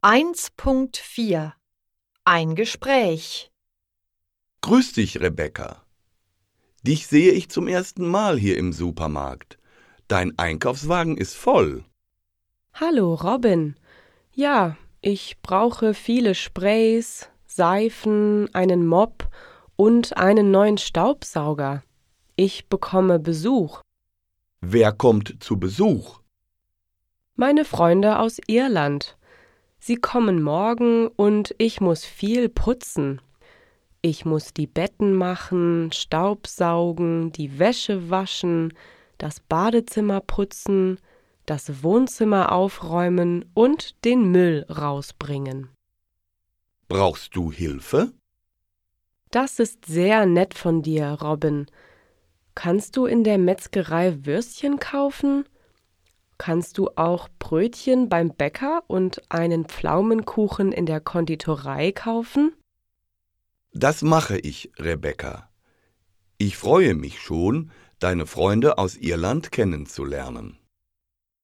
1.4 Ein Gespräch Grüß dich, Rebecca. Dich sehe ich zum ersten Mal hier im Supermarkt. Dein Einkaufswagen ist voll. Hallo, Robin. Ja, ich brauche viele Sprays, Seifen, einen Mop und einen neuen Staubsauger. Ich bekomme Besuch. Wer kommt zu Besuch? Meine Freunde aus Irland. Sie kommen morgen und ich muss viel putzen. Ich muss die Betten machen, Staubsaugen, die Wäsche waschen, das Badezimmer putzen, das Wohnzimmer aufräumen und den Müll rausbringen. Brauchst du Hilfe? Das ist sehr nett von dir, Robin. Kannst du in der Metzgerei Würstchen kaufen? Kannst du auch Brötchen beim Bäcker und einen Pflaumenkuchen in der Konditorei kaufen? Das mache ich, Rebecca. Ich freue mich schon, deine Freunde aus Irland kennenzulernen.